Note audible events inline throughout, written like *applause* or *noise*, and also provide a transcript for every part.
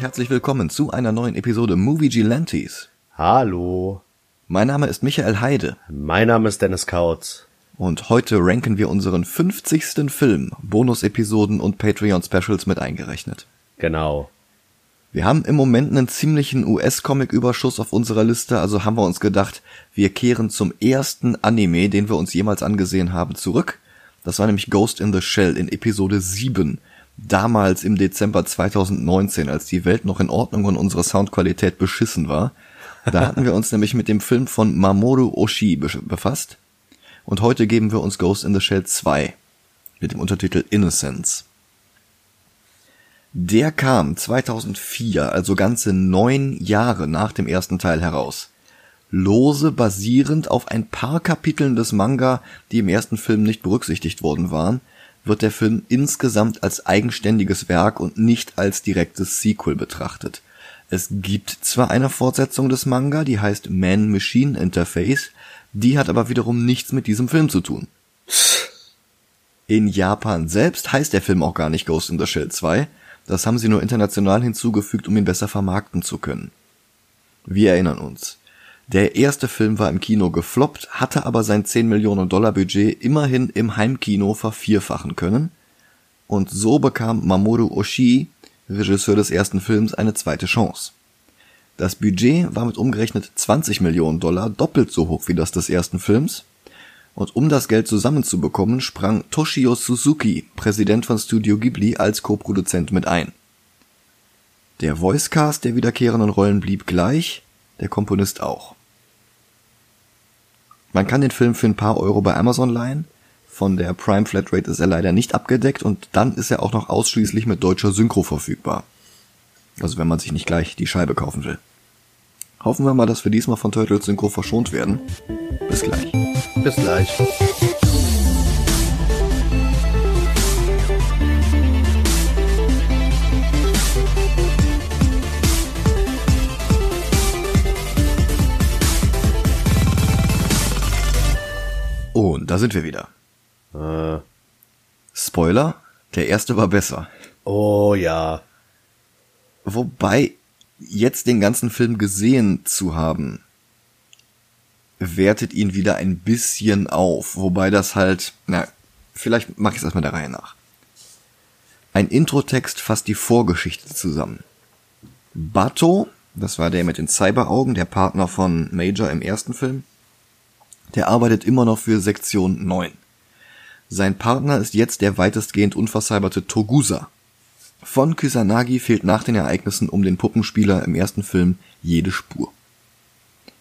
Und herzlich willkommen zu einer neuen Episode Movie Gelantes. Hallo. Mein Name ist Michael Heide. Mein Name ist Dennis Kautz. Und heute ranken wir unseren 50. Film, Bonus-Episoden und Patreon-Specials mit eingerechnet. Genau. Wir haben im Moment einen ziemlichen US-Comic-Überschuss auf unserer Liste, also haben wir uns gedacht, wir kehren zum ersten Anime, den wir uns jemals angesehen haben, zurück. Das war nämlich Ghost in the Shell in Episode 7 damals im Dezember 2019, als die Welt noch in Ordnung und unsere Soundqualität beschissen war. Da *laughs* hatten wir uns nämlich mit dem Film von Mamoru Oshii befasst. Und heute geben wir uns Ghost in the Shell 2 mit dem Untertitel Innocence. Der kam 2004, also ganze neun Jahre nach dem ersten Teil heraus. Lose basierend auf ein paar Kapiteln des Manga, die im ersten Film nicht berücksichtigt worden waren, wird der Film insgesamt als eigenständiges Werk und nicht als direktes Sequel betrachtet. Es gibt zwar eine Fortsetzung des Manga, die heißt Man-Machine Interface, die hat aber wiederum nichts mit diesem Film zu tun. In Japan selbst heißt der Film auch gar nicht Ghost in the Shell 2, das haben sie nur international hinzugefügt, um ihn besser vermarkten zu können. Wir erinnern uns. Der erste Film war im Kino gefloppt, hatte aber sein 10 Millionen Dollar Budget immerhin im Heimkino vervierfachen können. Und so bekam Mamoru Oshii, Regisseur des ersten Films, eine zweite Chance. Das Budget war mit umgerechnet 20 Millionen Dollar doppelt so hoch wie das des ersten Films. Und um das Geld zusammenzubekommen, sprang Toshio Suzuki, Präsident von Studio Ghibli, als Co-Produzent mit ein. Der Voicecast der wiederkehrenden Rollen blieb gleich, der Komponist auch. Man kann den Film für ein paar Euro bei Amazon leihen. Von der Prime Flatrate ist er leider nicht abgedeckt und dann ist er auch noch ausschließlich mit deutscher Synchro verfügbar. Also wenn man sich nicht gleich die Scheibe kaufen will. Hoffen wir mal, dass wir diesmal von Turtles Synchro verschont werden. Bis gleich. Bis gleich. Und da sind wir wieder. Äh. Spoiler, der erste war besser. Oh ja. Wobei, jetzt den ganzen Film gesehen zu haben, wertet ihn wieder ein bisschen auf. Wobei das halt, na, vielleicht mache ich es erstmal der Reihe nach. Ein Introtext fasst die Vorgeschichte zusammen. Bato, das war der mit den Cyberaugen, der Partner von Major im ersten Film, der arbeitet immer noch für Sektion 9. Sein Partner ist jetzt der weitestgehend unvercyberte Togusa. Von Kusanagi fehlt nach den Ereignissen um den Puppenspieler im ersten Film jede Spur.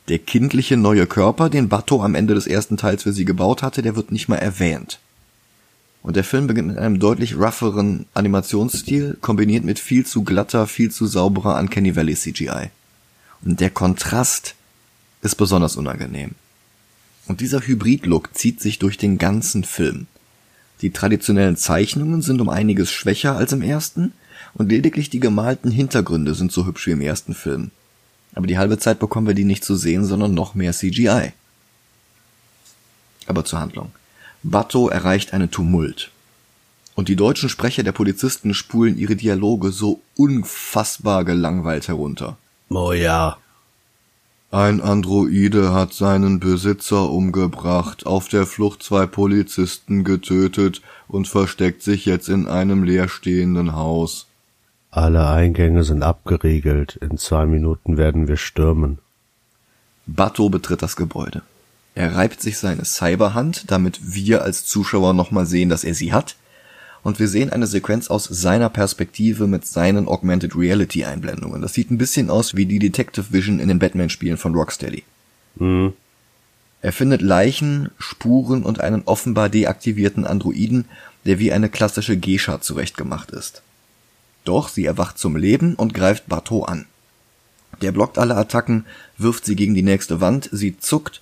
Der kindliche neue Körper, den Bato am Ende des ersten Teils für sie gebaut hatte, der wird nicht mal erwähnt. Und der Film beginnt mit einem deutlich rougheren Animationsstil, kombiniert mit viel zu glatter, viel zu sauberer Uncanny Valley CGI. Und der Kontrast ist besonders unangenehm. Und dieser Hybrid-Look zieht sich durch den ganzen Film. Die traditionellen Zeichnungen sind um einiges schwächer als im ersten und lediglich die gemalten Hintergründe sind so hübsch wie im ersten Film. Aber die halbe Zeit bekommen wir die nicht zu sehen, sondern noch mehr CGI. Aber zur Handlung. Bato erreicht einen Tumult. Und die deutschen Sprecher der Polizisten spulen ihre Dialoge so unfassbar gelangweilt herunter. Oh ja. Ein Androide hat seinen Besitzer umgebracht, auf der Flucht zwei Polizisten getötet und versteckt sich jetzt in einem leerstehenden Haus. Alle Eingänge sind abgeriegelt. In zwei Minuten werden wir stürmen. Bato betritt das Gebäude. Er reibt sich seine Cyberhand, damit wir als Zuschauer nochmal sehen, dass er sie hat, und wir sehen eine Sequenz aus seiner Perspektive mit seinen Augmented Reality Einblendungen. Das sieht ein bisschen aus wie die Detective Vision in den Batman-Spielen von Rocksteady. Mhm. Er findet Leichen, Spuren und einen offenbar deaktivierten Androiden, der wie eine klassische Geisha zurechtgemacht ist. Doch sie erwacht zum Leben und greift Bateau an. Der blockt alle Attacken, wirft sie gegen die nächste Wand, sie zuckt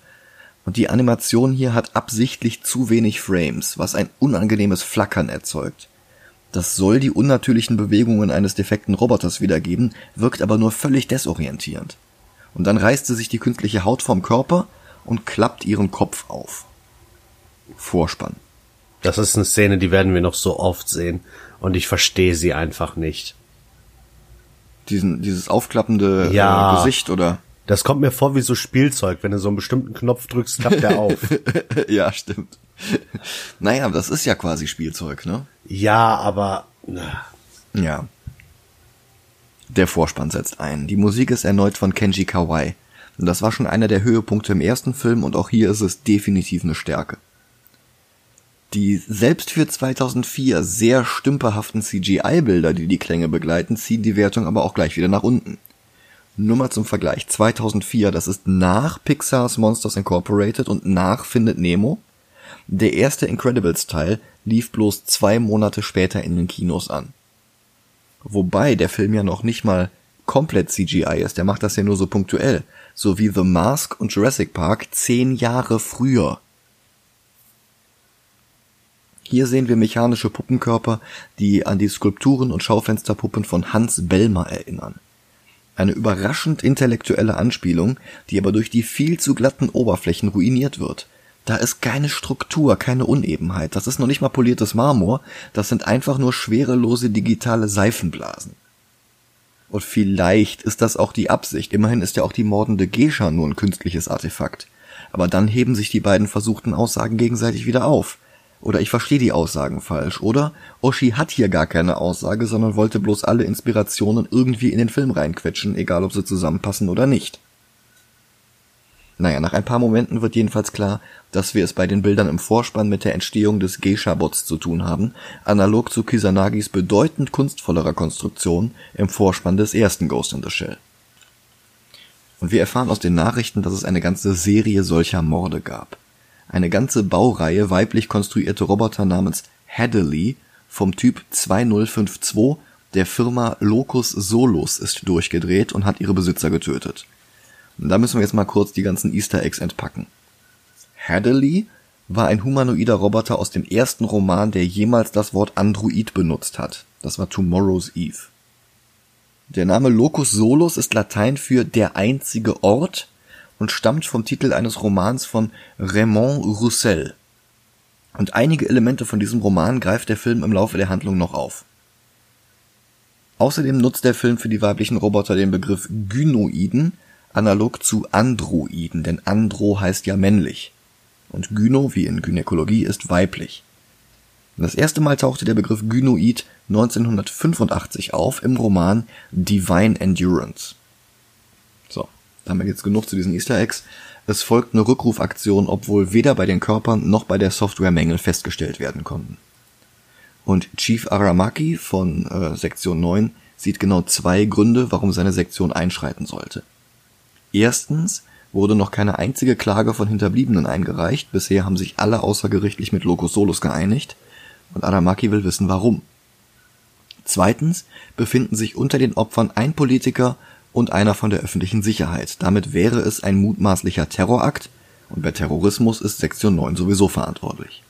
und die Animation hier hat absichtlich zu wenig Frames, was ein unangenehmes Flackern erzeugt. Das soll die unnatürlichen Bewegungen eines defekten Roboters wiedergeben, wirkt aber nur völlig desorientierend. Und dann reißt sie sich die künstliche Haut vom Körper und klappt ihren Kopf auf. Vorspann. Das ist eine Szene, die werden wir noch so oft sehen. Und ich verstehe sie einfach nicht. Diesen, dieses aufklappende Ja. äh, Gesicht, oder? Das kommt mir vor wie so Spielzeug. Wenn du so einen bestimmten Knopf drückst, klappt der auf. *laughs* ja, stimmt. Naja, das ist ja quasi Spielzeug, ne? ja, aber na, Ja. Der Vorspann setzt ein. Die Musik ist erneut von Kenji Kawai. Und das war schon einer der Höhepunkte im ersten Film und auch hier ist es definitiv eine Stärke. Die selbst für 2004 sehr stümperhaften CGI-Bilder, die die Klänge begleiten, ziehen die Wertung aber auch gleich wieder nach unten. Nur mal zum Vergleich. 2004, das ist nach Pixars Monsters Incorporated und nach Findet Nemo. Der erste Incredibles-Teil lief bloß zwei Monate später in den Kinos an. Wobei der Film ja noch nicht mal komplett CGI ist, der macht das ja nur so punktuell. So wie The Mask und Jurassic Park zehn Jahre früher. Hier sehen wir mechanische Puppenkörper, die an die Skulpturen und Schaufensterpuppen von Hans Bellmer erinnern. Eine überraschend intellektuelle Anspielung, die aber durch die viel zu glatten Oberflächen ruiniert wird. Da ist keine Struktur, keine Unebenheit. Das ist noch nicht mal poliertes Marmor, das sind einfach nur schwerelose digitale Seifenblasen. Und vielleicht ist das auch die Absicht. Immerhin ist ja auch die mordende Gescha nur ein künstliches Artefakt. Aber dann heben sich die beiden versuchten Aussagen gegenseitig wieder auf. Oder ich verstehe die Aussagen falsch. Oder Oshi hat hier gar keine Aussage, sondern wollte bloß alle Inspirationen irgendwie in den Film reinquetschen, egal ob sie zusammenpassen oder nicht. Naja, nach ein paar Momenten wird jedenfalls klar, dass wir es bei den Bildern im Vorspann mit der Entstehung des Geisha-Bots zu tun haben, analog zu Kisanagis bedeutend kunstvollerer Konstruktion im Vorspann des ersten Ghost in the Shell. Und wir erfahren aus den Nachrichten, dass es eine ganze Serie solcher Morde gab. Eine ganze Baureihe weiblich konstruierte Roboter namens Hadley vom Typ 2052 der Firma Locus Solus ist durchgedreht und hat ihre Besitzer getötet. Und da müssen wir jetzt mal kurz die ganzen Easter Eggs entpacken. Hadley war ein humanoider Roboter aus dem ersten Roman, der jemals das Wort Android benutzt hat. Das war Tomorrow's Eve. Der Name Locus Solus ist Latein für der einzige Ort und stammt vom Titel eines Romans von Raymond Roussel. Und einige Elemente von diesem Roman greift der Film im Laufe der Handlung noch auf. Außerdem nutzt der Film für die weiblichen Roboter den Begriff Gynoiden, analog zu Androiden, denn Andro heißt ja männlich. Und Gyno, wie in Gynäkologie, ist weiblich. Das erste Mal tauchte der Begriff Gynoid 1985 auf im Roman Divine Endurance. So, da haben wir jetzt genug zu diesen Easter Eggs. Es folgt eine Rückrufaktion, obwohl weder bei den Körpern noch bei der Software Mängel festgestellt werden konnten. Und Chief Aramaki von äh, Sektion 9 sieht genau zwei Gründe, warum seine Sektion einschreiten sollte. Erstens wurde noch keine einzige Klage von Hinterbliebenen eingereicht. Bisher haben sich alle außergerichtlich mit Locus Solus geeinigt. Und Aramaki will wissen, warum. Zweitens befinden sich unter den Opfern ein Politiker und einer von der öffentlichen Sicherheit. Damit wäre es ein mutmaßlicher Terrorakt und bei Terrorismus ist Sektion 9 sowieso verantwortlich.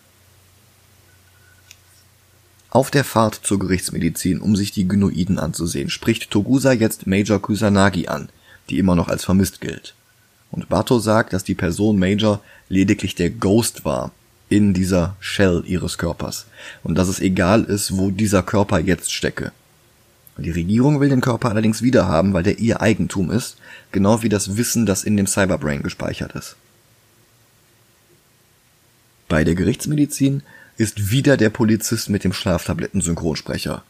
Auf der Fahrt zur Gerichtsmedizin, um sich die Gynoiden anzusehen, spricht Togusa jetzt Major Kusanagi an, die immer noch als vermisst gilt. Und Bato sagt, dass die Person Major lediglich der Ghost war in dieser Shell ihres Körpers und dass es egal ist, wo dieser Körper jetzt stecke. Die Regierung will den Körper allerdings wiederhaben, weil der ihr Eigentum ist, genau wie das Wissen, das in dem Cyberbrain gespeichert ist. Bei der Gerichtsmedizin ist wieder der Polizist mit dem Schlaftabletten-Synchronsprecher.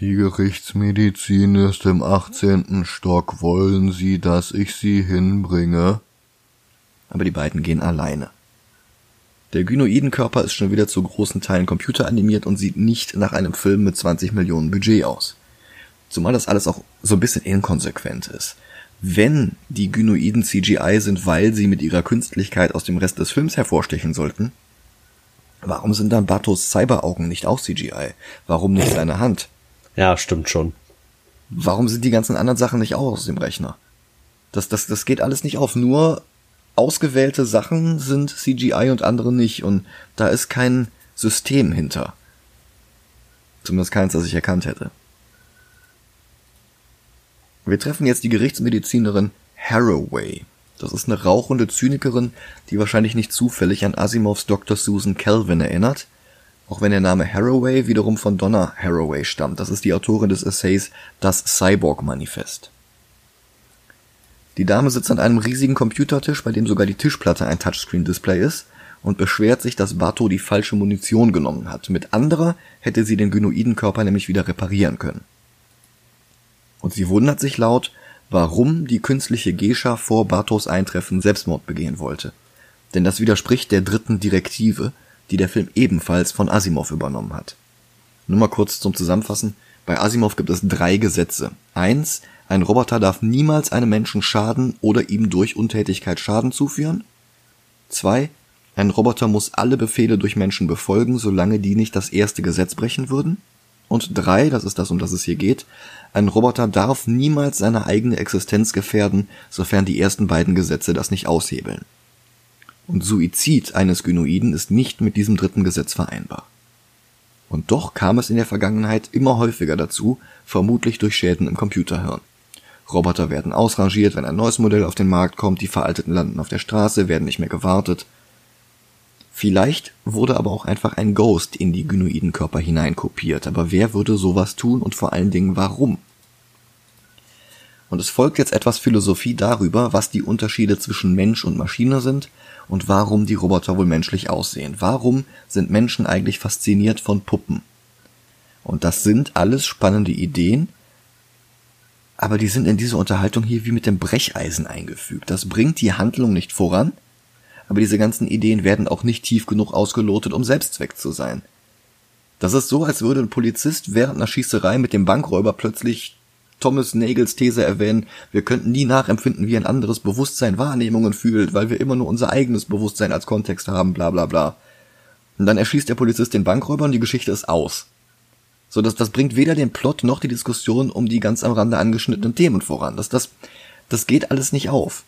Die Gerichtsmedizin ist im 18. Stock. Wollen Sie, dass ich Sie hinbringe? Aber die beiden gehen alleine. Der Gynoidenkörper ist schon wieder zu großen Teilen computeranimiert und sieht nicht nach einem Film mit 20 Millionen Budget aus. Zumal das alles auch so ein bisschen inkonsequent ist. Wenn die Gynoiden CGI sind, weil sie mit ihrer Künstlichkeit aus dem Rest des Films hervorstechen sollten, warum sind dann Batos Cyberaugen nicht auch CGI? Warum nicht seine Hand? Ja, stimmt schon. Warum sind die ganzen anderen Sachen nicht auch aus dem Rechner? Das, das, das geht alles nicht auf. Nur ausgewählte Sachen sind CGI und andere nicht. Und da ist kein System hinter. Zumindest keins, das ich erkannt hätte. Wir treffen jetzt die Gerichtsmedizinerin Haraway. Das ist eine rauchende Zynikerin, die wahrscheinlich nicht zufällig an Asimovs Dr. Susan Calvin erinnert. Auch wenn der Name Haraway wiederum von Donna Haraway stammt. Das ist die Autorin des Essays Das Cyborg-Manifest. Die Dame sitzt an einem riesigen Computertisch, bei dem sogar die Tischplatte ein Touchscreen-Display ist, und beschwert sich, dass Bato die falsche Munition genommen hat. Mit anderer hätte sie den Gynoidenkörper nämlich wieder reparieren können. Und sie wundert sich laut, warum die künstliche Gescha vor Batos Eintreffen Selbstmord begehen wollte. Denn das widerspricht der dritten Direktive, die der Film ebenfalls von Asimov übernommen hat. Nur mal kurz zum Zusammenfassen. Bei Asimov gibt es drei Gesetze. Eins, ein Roboter darf niemals einem Menschen schaden oder ihm durch Untätigkeit Schaden zuführen. Zwei, ein Roboter muss alle Befehle durch Menschen befolgen, solange die nicht das erste Gesetz brechen würden. Und drei, das ist das, um das es hier geht, ein Roboter darf niemals seine eigene Existenz gefährden, sofern die ersten beiden Gesetze das nicht aushebeln. Und Suizid eines Gynoiden ist nicht mit diesem dritten Gesetz vereinbar. Und doch kam es in der Vergangenheit immer häufiger dazu, vermutlich durch Schäden im Computerhirn. Roboter werden ausrangiert, wenn ein neues Modell auf den Markt kommt, die veralteten landen auf der Straße, werden nicht mehr gewartet. Vielleicht wurde aber auch einfach ein Ghost in die Gynoidenkörper hineinkopiert, aber wer würde sowas tun und vor allen Dingen warum? Und es folgt jetzt etwas Philosophie darüber, was die Unterschiede zwischen Mensch und Maschine sind und warum die Roboter wohl menschlich aussehen. Warum sind Menschen eigentlich fasziniert von Puppen? Und das sind alles spannende Ideen, aber die sind in diese Unterhaltung hier wie mit dem Brecheisen eingefügt. Das bringt die Handlung nicht voran, aber diese ganzen Ideen werden auch nicht tief genug ausgelotet, um Selbstzweck zu sein. Das ist so, als würde ein Polizist während einer Schießerei mit dem Bankräuber plötzlich Thomas Nagels These erwähnen, wir könnten nie nachempfinden, wie ein anderes Bewusstsein Wahrnehmungen fühlt, weil wir immer nur unser eigenes Bewusstsein als Kontext haben, bla bla bla. Und dann erschießt der Polizist den Bankräuber und die Geschichte ist aus. So, dass das bringt weder den Plot noch die Diskussion um die ganz am Rande angeschnittenen Themen voran. Das, das, das geht alles nicht auf.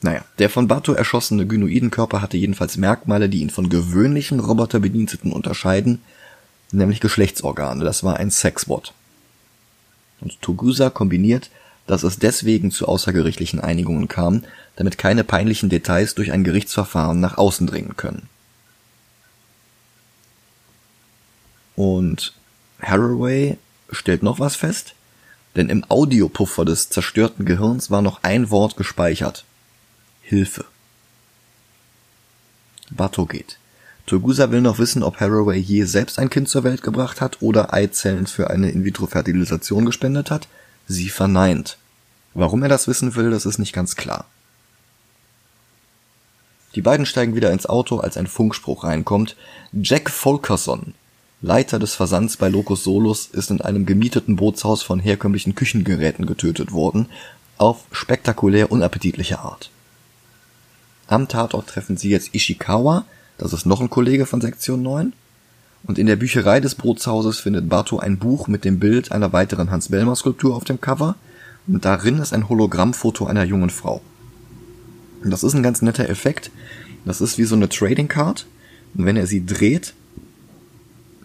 Naja, der von Bato erschossene Gynoidenkörper hatte jedenfalls Merkmale, die ihn von gewöhnlichen Roboterbediensteten unterscheiden nämlich Geschlechtsorgane. Das war ein Sexbot. Und Togusa kombiniert, dass es deswegen zu außergerichtlichen Einigungen kam, damit keine peinlichen Details durch ein Gerichtsverfahren nach außen dringen können. Und Haraway stellt noch was fest, denn im Audiopuffer des zerstörten Gehirns war noch ein Wort gespeichert. Hilfe. Bato geht. Togusa will noch wissen, ob Haraway je selbst ein Kind zur Welt gebracht hat oder Eizellen für eine In-vitro-Fertilisation gespendet hat. Sie verneint. Warum er das wissen will, das ist nicht ganz klar. Die beiden steigen wieder ins Auto, als ein Funkspruch reinkommt. Jack Folkerson, Leiter des Versands bei Locus Solus, ist in einem gemieteten Bootshaus von herkömmlichen Küchengeräten getötet worden, auf spektakulär unappetitliche Art. Am Tatort treffen sie jetzt Ishikawa, das ist noch ein Kollege von Sektion 9. Und in der Bücherei des Bootshauses findet Barto ein Buch mit dem Bild einer weiteren Hans-Bellmer-Skulptur auf dem Cover. Und darin ist ein Hologrammfoto einer jungen Frau. Und das ist ein ganz netter Effekt. Das ist wie so eine Trading Card. Und wenn er sie dreht,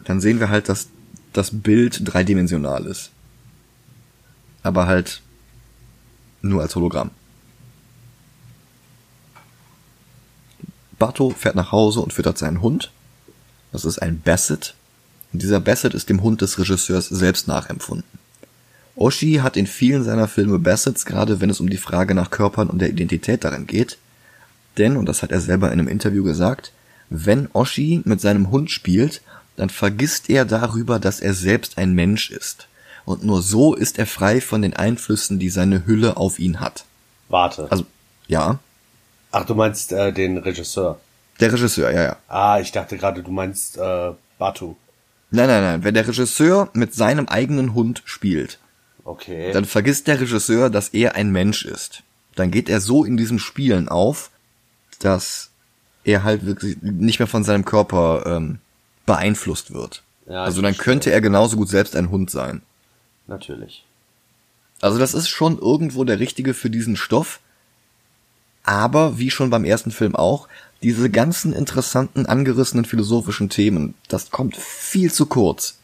dann sehen wir halt, dass das Bild dreidimensional ist. Aber halt nur als Hologramm. Bato fährt nach Hause und füttert seinen Hund. Das ist ein Basset. Und dieser Basset ist dem Hund des Regisseurs selbst nachempfunden. Oshi hat in vielen seiner Filme Bassets, gerade wenn es um die Frage nach Körpern und der Identität darin geht. Denn, und das hat er selber in einem Interview gesagt, wenn Oshi mit seinem Hund spielt, dann vergisst er darüber, dass er selbst ein Mensch ist. Und nur so ist er frei von den Einflüssen, die seine Hülle auf ihn hat. Warte. Also, ja. Ach, du meinst äh, den Regisseur. Der Regisseur, ja, ja. Ah, ich dachte gerade, du meinst äh, Batu. Nein, nein, nein. Wenn der Regisseur mit seinem eigenen Hund spielt, Okay. dann vergisst der Regisseur, dass er ein Mensch ist. Dann geht er so in diesem Spielen auf, dass er halt wirklich nicht mehr von seinem Körper ähm, beeinflusst wird. Ja, also dann verstehe. könnte er genauso gut selbst ein Hund sein. Natürlich. Also das ist schon irgendwo der Richtige für diesen Stoff. Aber, wie schon beim ersten Film auch, diese ganzen interessanten, angerissenen philosophischen Themen, das kommt viel zu kurz.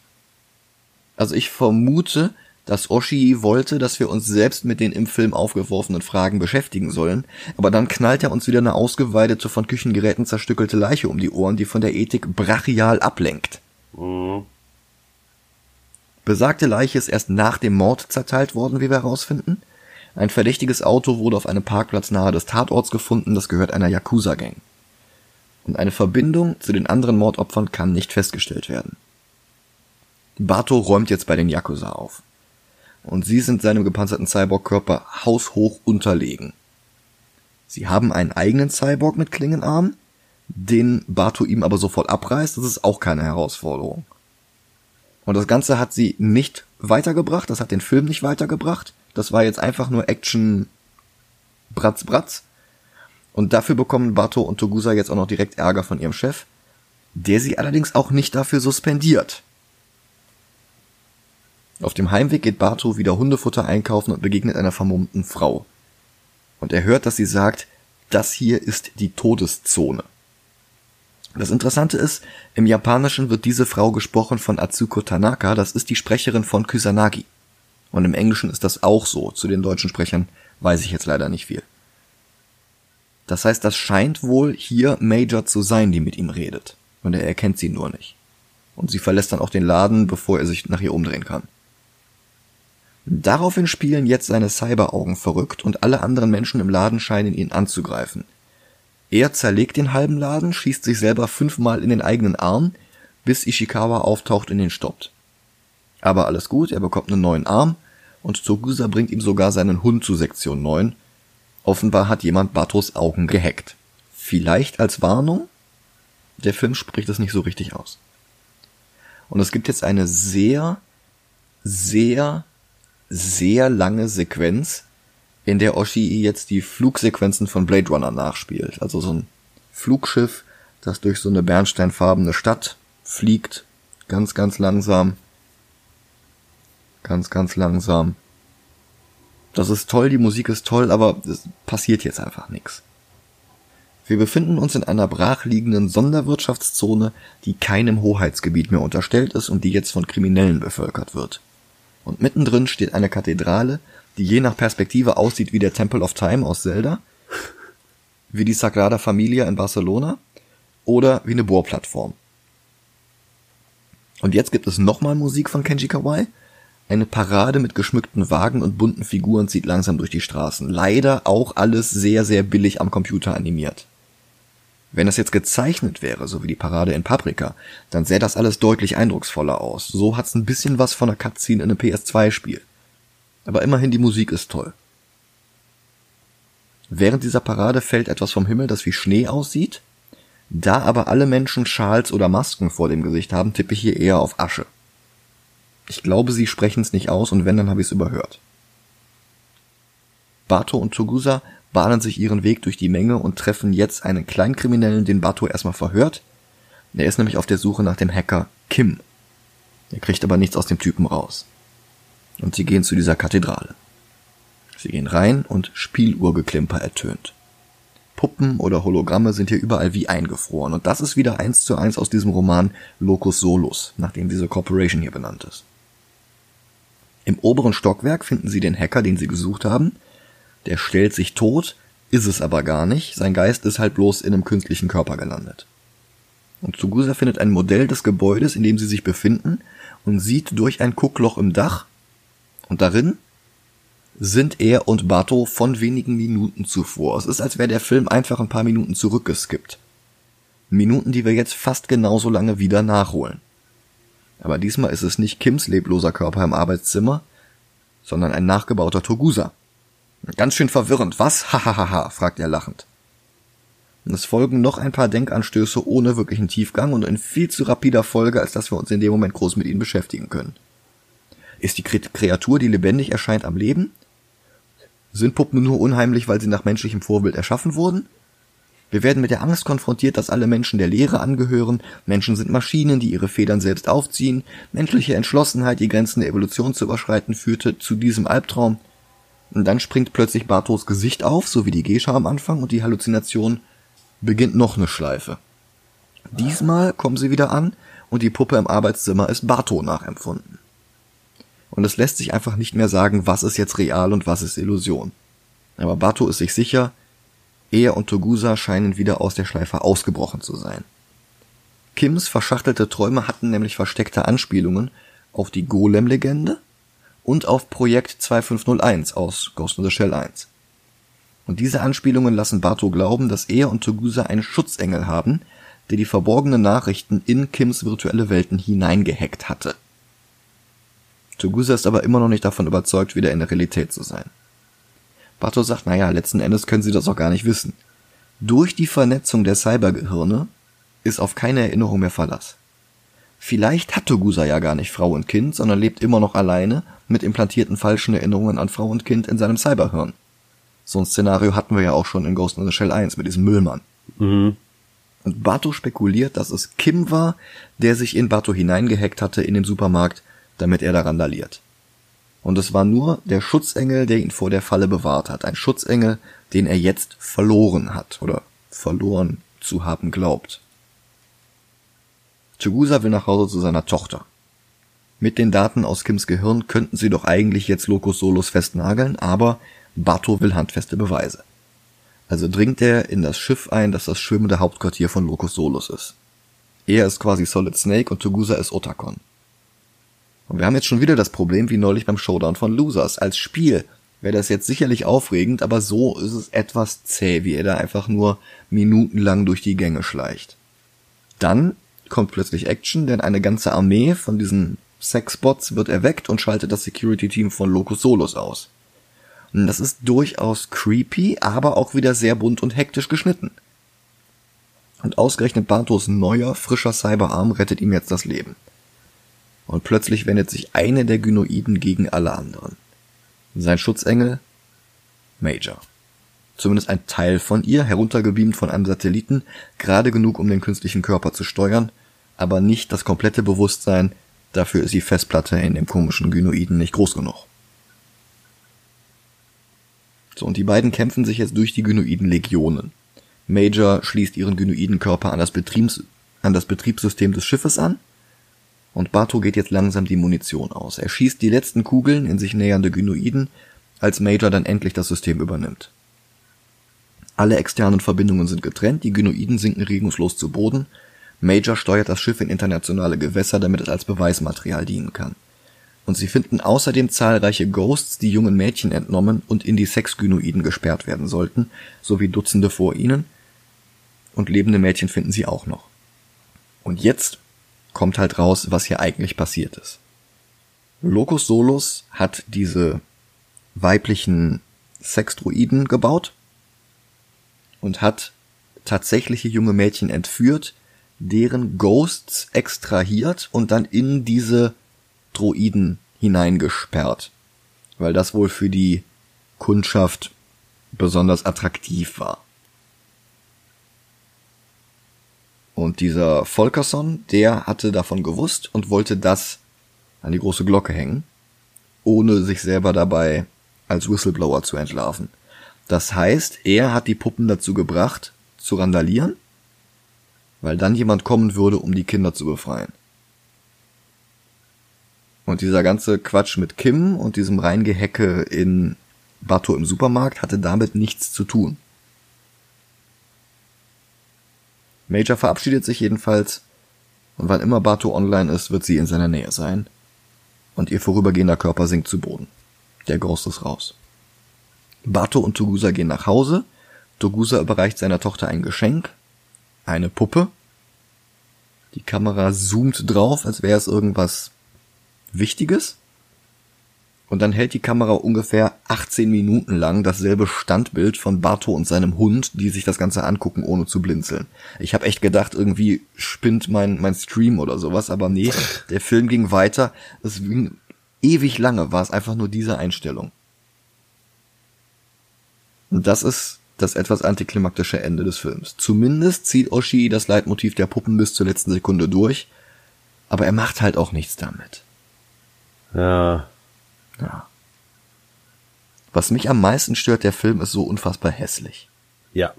Also ich vermute, dass Oshi wollte, dass wir uns selbst mit den im Film aufgeworfenen Fragen beschäftigen sollen, aber dann knallt er uns wieder eine ausgeweidete, von Küchengeräten zerstückelte Leiche um die Ohren, die von der Ethik brachial ablenkt. Mhm. Besagte Leiche ist erst nach dem Mord zerteilt worden, wie wir herausfinden. Ein verdächtiges Auto wurde auf einem Parkplatz nahe des Tatorts gefunden, das gehört einer Yakuza-Gang. Und eine Verbindung zu den anderen Mordopfern kann nicht festgestellt werden. Bato räumt jetzt bei den Yakuza auf. Und sie sind seinem gepanzerten Cyborg-Körper haushoch unterlegen. Sie haben einen eigenen Cyborg mit Klingenarm, den Bato ihm aber sofort abreißt, das ist auch keine Herausforderung. Und das Ganze hat sie nicht weitergebracht, das hat den Film nicht weitergebracht. Das war jetzt einfach nur Action Bratz Bratz. Und dafür bekommen Bato und Togusa jetzt auch noch direkt Ärger von ihrem Chef, der sie allerdings auch nicht dafür suspendiert. Auf dem Heimweg geht Bato wieder Hundefutter einkaufen und begegnet einer vermummten Frau. Und er hört, dass sie sagt, das hier ist die Todeszone. Das Interessante ist, im Japanischen wird diese Frau gesprochen von Atsuko Tanaka, das ist die Sprecherin von Kusanagi. Und im Englischen ist das auch so. Zu den deutschen Sprechern weiß ich jetzt leider nicht viel. Das heißt, das scheint wohl hier Major zu sein, die mit ihm redet. Und er erkennt sie nur nicht. Und sie verlässt dann auch den Laden, bevor er sich nach ihr umdrehen kann. Daraufhin spielen jetzt seine Cyberaugen verrückt und alle anderen Menschen im Laden scheinen ihn anzugreifen. Er zerlegt den halben Laden, schießt sich selber fünfmal in den eigenen Arm, bis Ishikawa auftaucht und ihn stoppt. Aber alles gut, er bekommt einen neuen Arm und Togusa bringt ihm sogar seinen Hund zu Sektion 9. Offenbar hat jemand Batos Augen gehackt. Vielleicht als Warnung? Der Film spricht es nicht so richtig aus. Und es gibt jetzt eine sehr, sehr, sehr lange Sequenz, in der Oshii jetzt die Flugsequenzen von Blade Runner nachspielt. Also so ein Flugschiff, das durch so eine bernsteinfarbene Stadt fliegt, ganz, ganz langsam. Ganz, ganz langsam. Das ist toll, die Musik ist toll, aber es passiert jetzt einfach nichts. Wir befinden uns in einer brachliegenden Sonderwirtschaftszone, die keinem Hoheitsgebiet mehr unterstellt ist und die jetzt von Kriminellen bevölkert wird. Und mittendrin steht eine Kathedrale, die je nach Perspektive aussieht wie der Temple of Time aus Zelda, wie die Sagrada Familia in Barcelona oder wie eine Bohrplattform. Und jetzt gibt es nochmal Musik von Kenji Kawai. Eine Parade mit geschmückten Wagen und bunten Figuren zieht langsam durch die Straßen. Leider auch alles sehr, sehr billig am Computer animiert. Wenn das jetzt gezeichnet wäre, so wie die Parade in Paprika, dann sähe das alles deutlich eindrucksvoller aus. So hat's ein bisschen was von einer Cutscene in einem PS2-Spiel. Aber immerhin die Musik ist toll. Während dieser Parade fällt etwas vom Himmel, das wie Schnee aussieht. Da aber alle Menschen Schals oder Masken vor dem Gesicht haben, tippe ich hier eher auf Asche. Ich glaube, sie sprechen es nicht aus und wenn, dann habe ich es überhört. Bato und Togusa bahnen sich ihren Weg durch die Menge und treffen jetzt einen Kleinkriminellen, den Bato erstmal verhört. Er ist nämlich auf der Suche nach dem Hacker Kim. Er kriegt aber nichts aus dem Typen raus und sie gehen zu dieser Kathedrale. Sie gehen rein und Spieluhrgeklimper ertönt. Puppen oder Hologramme sind hier überall wie eingefroren und das ist wieder eins zu eins aus diesem Roman Locus Solus, nachdem diese Corporation hier benannt ist. Im oberen Stockwerk finden sie den Hacker, den sie gesucht haben. Der stellt sich tot, ist es aber gar nicht, sein Geist ist halt bloß in einem künstlichen Körper gelandet. Und Tsugusa findet ein Modell des Gebäudes, in dem sie sich befinden, und sieht durch ein Guckloch im Dach, und darin sind er und Bato von wenigen Minuten zuvor. Es ist, als wäre der Film einfach ein paar Minuten zurückgeskippt. Minuten, die wir jetzt fast genauso lange wieder nachholen. Aber diesmal ist es nicht Kims lebloser Körper im Arbeitszimmer, sondern ein nachgebauter Togusa. Ganz schön verwirrend, was? *laughs* Hahaha, fragt er lachend. Und es folgen noch ein paar Denkanstöße ohne wirklichen Tiefgang und in viel zu rapider Folge, als dass wir uns in dem Moment groß mit ihnen beschäftigen können. Ist die Kreatur, die lebendig erscheint, am Leben? Sind Puppen nur unheimlich, weil sie nach menschlichem Vorbild erschaffen wurden? Wir werden mit der Angst konfrontiert, dass alle Menschen der Lehre angehören. Menschen sind Maschinen, die ihre Federn selbst aufziehen. Menschliche Entschlossenheit, die Grenzen der Evolution zu überschreiten, führte zu diesem Albtraum. Und dann springt plötzlich Bartos Gesicht auf, so wie die Gescha am Anfang, und die Halluzination beginnt noch eine Schleife. Diesmal kommen sie wieder an und die Puppe im Arbeitszimmer ist Barto nachempfunden. und es lässt sich einfach nicht mehr sagen, was ist jetzt real und was ist Illusion. Aber Bato ist sich sicher, er und Togusa scheinen wieder aus der Schleife ausgebrochen zu sein. Kims verschachtelte Träume hatten nämlich versteckte Anspielungen auf die Golem-Legende und auf Projekt 2501 aus Ghost in the Shell 1. Und diese Anspielungen lassen Bato glauben, dass er und Togusa einen Schutzengel haben, der die verborgenen Nachrichten in Kims virtuelle Welten hineingehackt hatte. Togusa ist aber immer noch nicht davon überzeugt, wieder in der Realität zu sein. Bato sagt, naja, letzten Endes können sie das auch gar nicht wissen. Durch die Vernetzung der Cybergehirne ist auf keine Erinnerung mehr Verlass. Vielleicht hat Togusa ja gar nicht Frau und Kind, sondern lebt immer noch alleine mit implantierten falschen Erinnerungen an Frau und Kind in seinem Cyberhirn. So ein Szenario hatten wir ja auch schon in Ghost in the Shell 1 mit diesem Müllmann. Mhm. Und Bato spekuliert, dass es Kim war, der sich in Bato hineingehackt hatte in dem Supermarkt, damit er da randaliert. Und es war nur der Schutzengel, der ihn vor der Falle bewahrt hat. Ein Schutzengel, den er jetzt verloren hat oder verloren zu haben glaubt. Tugusa will nach Hause zu seiner Tochter. Mit den Daten aus Kims Gehirn könnten sie doch eigentlich jetzt Locus Solus festnageln, aber Bato will handfeste Beweise. Also dringt er in das Schiff ein, das das schwimmende Hauptquartier von Locus Solus ist. Er ist quasi Solid Snake und Tugusa ist Otakon. Und wir haben jetzt schon wieder das Problem wie neulich beim Showdown von Losers. Als Spiel wäre das jetzt sicherlich aufregend, aber so ist es etwas zäh, wie er da einfach nur minutenlang durch die Gänge schleicht. Dann kommt plötzlich Action, denn eine ganze Armee von diesen Sexbots wird erweckt und schaltet das Security-Team von Locus Solus aus. Und das ist durchaus creepy, aber auch wieder sehr bunt und hektisch geschnitten. Und ausgerechnet Bartos neuer, frischer Cyberarm rettet ihm jetzt das Leben. Und plötzlich wendet sich eine der Gynoiden gegen alle anderen. Sein Schutzengel? Major. Zumindest ein Teil von ihr, heruntergebeamt von einem Satelliten, gerade genug, um den künstlichen Körper zu steuern, aber nicht das komplette Bewusstsein, dafür ist die Festplatte in dem komischen Gynoiden nicht groß genug. So, und die beiden kämpfen sich jetzt durch die Gynoiden Legionen. Major schließt ihren Gynoiden Körper an an das Betriebssystem des Schiffes an und Bato geht jetzt langsam die Munition aus. Er schießt die letzten Kugeln in sich nähernde Gynoiden, als Major dann endlich das System übernimmt. Alle externen Verbindungen sind getrennt, die Gynoiden sinken regungslos zu Boden. Major steuert das Schiff in internationale Gewässer, damit es als Beweismaterial dienen kann. Und sie finden außerdem zahlreiche Ghosts, die jungen Mädchen entnommen und in die Sexgynoiden gesperrt werden sollten, sowie Dutzende vor ihnen. Und lebende Mädchen finden sie auch noch. Und jetzt kommt halt raus, was hier eigentlich passiert ist. Locus Solus hat diese weiblichen Sexdruiden gebaut und hat tatsächliche junge Mädchen entführt, deren Ghosts extrahiert und dann in diese Droiden hineingesperrt, weil das wohl für die Kundschaft besonders attraktiv war. Und dieser Volkerson, der hatte davon gewusst und wollte das an die große Glocke hängen, ohne sich selber dabei als Whistleblower zu entlarven. Das heißt, er hat die Puppen dazu gebracht, zu randalieren, weil dann jemand kommen würde, um die Kinder zu befreien. Und dieser ganze Quatsch mit Kim und diesem Reingehecke in Bato im Supermarkt hatte damit nichts zu tun. Major verabschiedet sich jedenfalls, und wann immer Bato online ist, wird sie in seiner Nähe sein. Und ihr vorübergehender Körper sinkt zu Boden. Der Ghost ist raus. Bato und Togusa gehen nach Hause. Togusa überreicht seiner Tochter ein Geschenk. Eine Puppe. Die Kamera zoomt drauf, als wäre es irgendwas Wichtiges. Und dann hält die Kamera ungefähr 18 Minuten lang dasselbe Standbild von Barto und seinem Hund, die sich das Ganze angucken, ohne zu blinzeln. Ich habe echt gedacht, irgendwie spinnt mein, mein Stream oder sowas, aber nee, *laughs* der Film ging weiter. Es ging ewig lange, war es einfach nur diese Einstellung. Und das ist das etwas antiklimaktische Ende des Films. Zumindest zieht Oshii das Leitmotiv der Puppen bis zur letzten Sekunde durch, aber er macht halt auch nichts damit. Ja, ja. Was mich am meisten stört, der Film ist so unfassbar hässlich. Ja.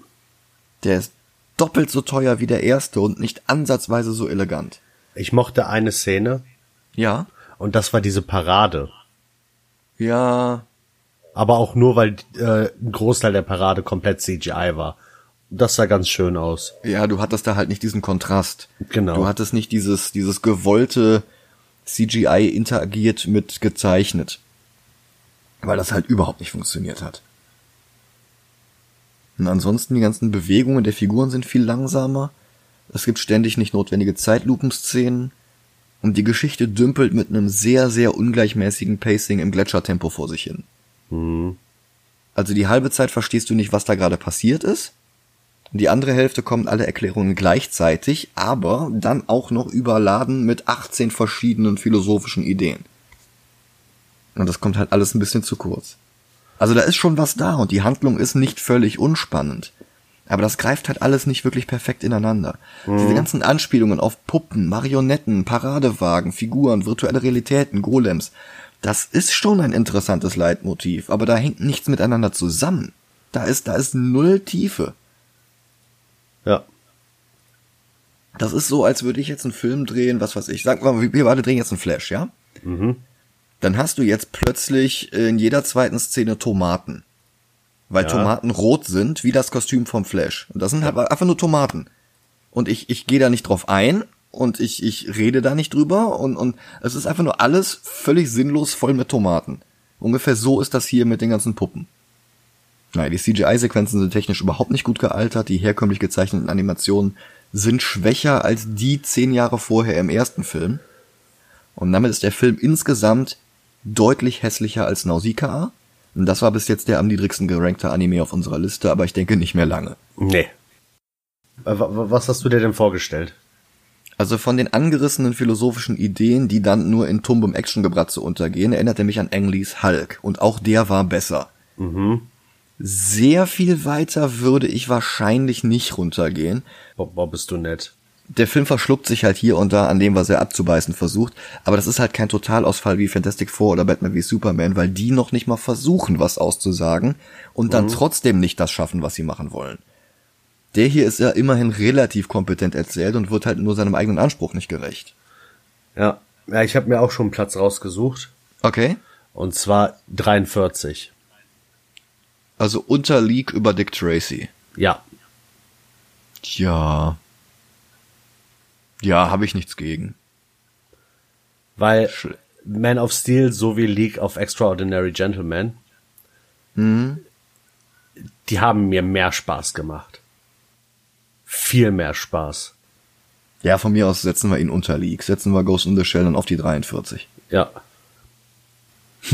Der ist doppelt so teuer wie der erste und nicht ansatzweise so elegant. Ich mochte eine Szene. Ja. Und das war diese Parade, Ja, Aber auch nur, weil äh, ein Großteil der Parade komplett CGI war. Das sah ganz schön aus. ja, du hattest da halt nicht diesen Kontrast. Genau. Du hattest nicht dieses, dieses gewollte CGI interagiert mit gezeichnet. Weil das halt überhaupt nicht funktioniert hat. Und ansonsten die ganzen Bewegungen der Figuren sind viel langsamer. Es gibt ständig nicht notwendige Zeitlupenszenen. Und die Geschichte dümpelt mit einem sehr, sehr ungleichmäßigen Pacing im Gletschertempo vor sich hin. Also die halbe Zeit verstehst du nicht, was da gerade passiert ist. Die andere Hälfte kommen alle Erklärungen gleichzeitig, aber dann auch noch überladen mit 18 verschiedenen philosophischen Ideen. Und das kommt halt alles ein bisschen zu kurz. Also da ist schon was da und die Handlung ist nicht völlig unspannend. Aber das greift halt alles nicht wirklich perfekt ineinander. Diese ganzen Anspielungen auf Puppen, Marionetten, Paradewagen, Figuren, virtuelle Realitäten, Golems, das ist schon ein interessantes Leitmotiv, aber da hängt nichts miteinander zusammen. Da ist, da ist null Tiefe. Ja. Das ist so, als würde ich jetzt einen Film drehen, was weiß ich. Sag mal, wir beide drehen jetzt einen Flash, ja? Dann hast du jetzt plötzlich in jeder zweiten Szene Tomaten. Weil Ja. Tomaten rot sind, wie das Kostüm vom Flash. Und das sind halt einfach nur Tomaten. Und ich, ich gehe da nicht drauf ein und ich, ich rede da nicht drüber und, und es ist einfach nur alles völlig sinnlos voll mit Tomaten. Ungefähr so ist das hier mit den ganzen Puppen. Nein, die CGI-Sequenzen sind technisch überhaupt nicht gut gealtert. Die herkömmlich gezeichneten Animationen sind schwächer als die zehn Jahre vorher im ersten Film. Und damit ist der Film insgesamt deutlich hässlicher als Nausicaa. Und das war bis jetzt der am niedrigsten gerankte Anime auf unserer Liste, aber ich denke nicht mehr lange. Nee. Äh, wa- wa- Was hast du dir denn vorgestellt? Also von den angerissenen philosophischen Ideen, die dann nur in tumbem Actiongebratze untergehen, erinnert er mich an Ang Lees Hulk. Und auch der war besser. Sehr viel weiter würde ich wahrscheinlich nicht runtergehen. Boah, boah, bist du nett. Der Film verschluckt sich halt hier und da an dem, was er abzubeißen versucht, aber das ist halt kein Totalausfall wie Fantastic Four oder Batman wie Superman, weil die noch nicht mal versuchen, was auszusagen und dann trotzdem nicht das schaffen, was sie machen wollen. Der hier ist ja immerhin relativ kompetent erzählt und wird halt nur seinem eigenen Anspruch nicht gerecht. Ja. Ja, ich habe mir auch schon einen Platz rausgesucht. Okay? Und zwar 43. Also unter League über Dick Tracy. Ja. Ja. Ja, habe ich nichts gegen. Weil Schl- Man of Steel sowie League of Extraordinary Gentlemen, die haben mir mehr Spaß gemacht. Viel mehr Spaß. Ja, von mir aus setzen wir ihn unter League. Setzen wir Ghost in the Shell dann auf die 43. Ja. *laughs*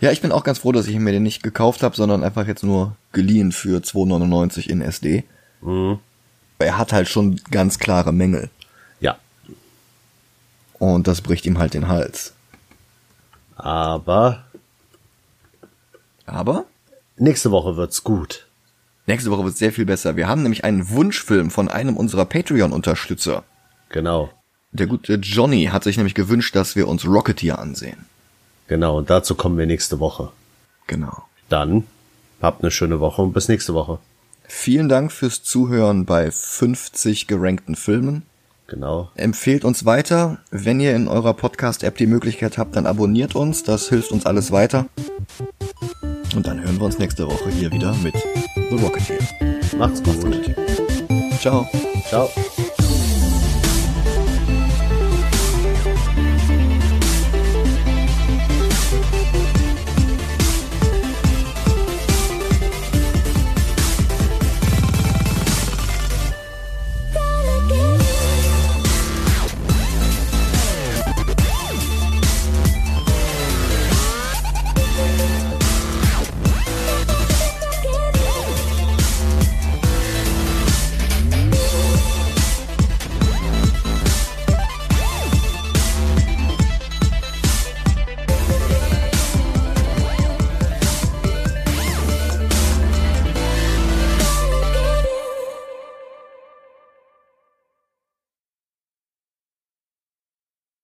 Ja, ich bin auch ganz froh, dass ich mir den nicht gekauft habe, sondern einfach jetzt nur geliehen für 2,99 in SD. Er hat halt schon ganz klare Mängel. Ja. Und das bricht ihm halt den Hals. Aber Aber nächste Woche wird's gut. Nächste Woche wird sehr viel besser. Wir haben nämlich einen Wunschfilm von einem unserer Patreon-Unterstützer. Genau. Der gute Johnny hat sich nämlich gewünscht, dass wir uns Rocketeer ansehen. Genau. Und dazu kommen wir nächste Woche. Genau. Dann habt eine schöne Woche und bis nächste Woche. Vielen Dank fürs Zuhören bei 50 gerankten Filmen. Genau. Empfehlt uns weiter. Wenn ihr in eurer Podcast-App die Möglichkeit habt, dann abonniert uns. Das hilft uns alles weiter. Und dann hören wir uns nächste Woche hier wieder mit The Rocketeer. Macht's gut. Ciao. Ciao.